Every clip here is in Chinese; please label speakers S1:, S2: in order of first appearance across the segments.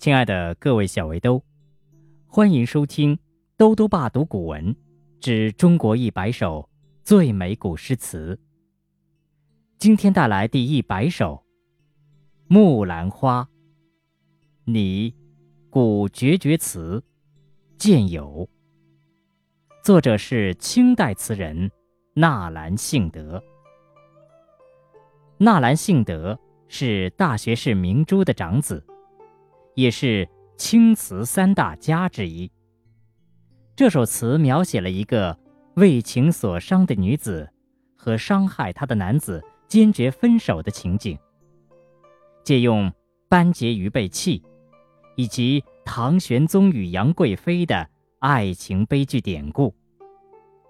S1: 亲爱的各位小围兜，欢迎收听《兜兜爸读古文之中国一百首最美古诗词》。今天带来第一百首《木兰花》，拟古绝绝词，见有。作者是清代词人纳兰性德。纳兰性德是大学士明珠的长子。也是青词三大家之一。这首词描写了一个为情所伤的女子和伤害她的男子坚决分手的情景，借用班婕妤被弃以及唐玄宗与杨贵妃的爱情悲剧典故，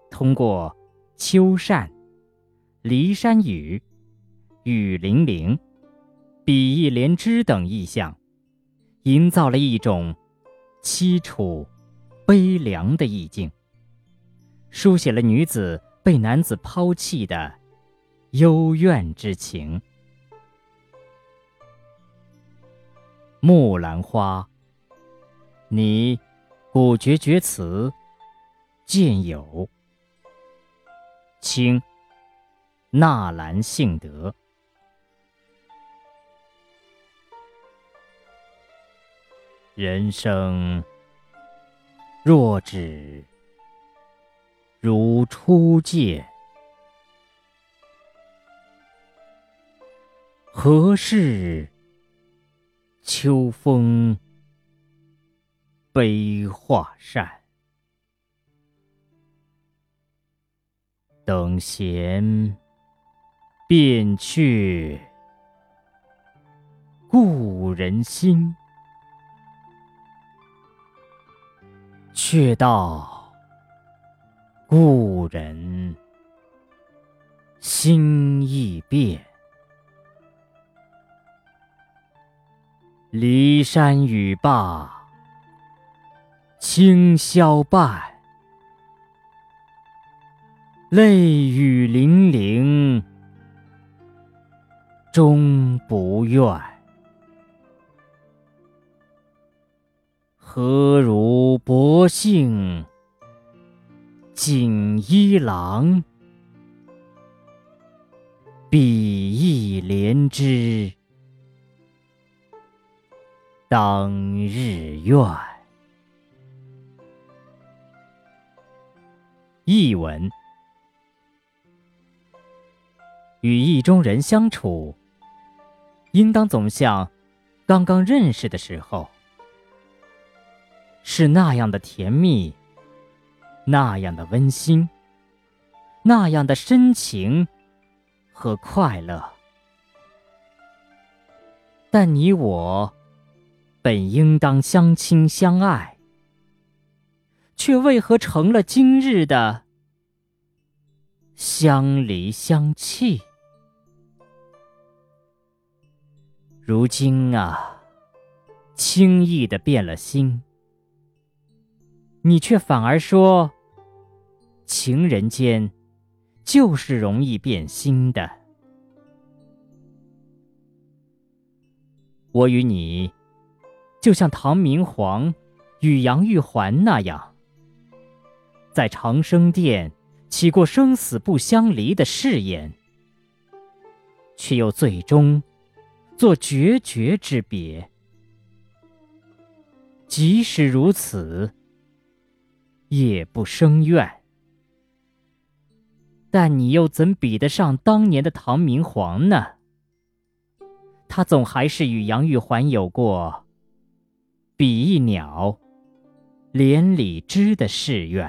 S1: 通过秋扇、骊山雨、雨霖铃、比翼连枝等意象。营造了一种凄楚、悲凉的意境，书写了女子被男子抛弃的幽怨之情。《木兰花》，拟古绝绝词，见有。清，纳兰性德。人生若只如初见，何事秋风悲画扇？等闲变却故人心。却道故人心易变，骊山语罢清宵半，泪雨霖铃终不怨。何如薄幸锦衣郎，比翼连枝当日愿。译文：与意中人相处，应当总像刚刚认识的时候。是那样的甜蜜，那样的温馨，那样的深情和快乐。但你我本应当相亲相爱，却为何成了今日的相离相弃？如今啊，轻易的变了心。你却反而说，情人间就是容易变心的。我与你，就像唐明皇与杨玉环那样，在长生殿起过生死不相离的誓言，却又最终做决绝之别。即使如此。也不生怨，但你又怎比得上当年的唐明皇呢？他总还是与杨玉环有过“比翼鸟，连理枝”的誓愿。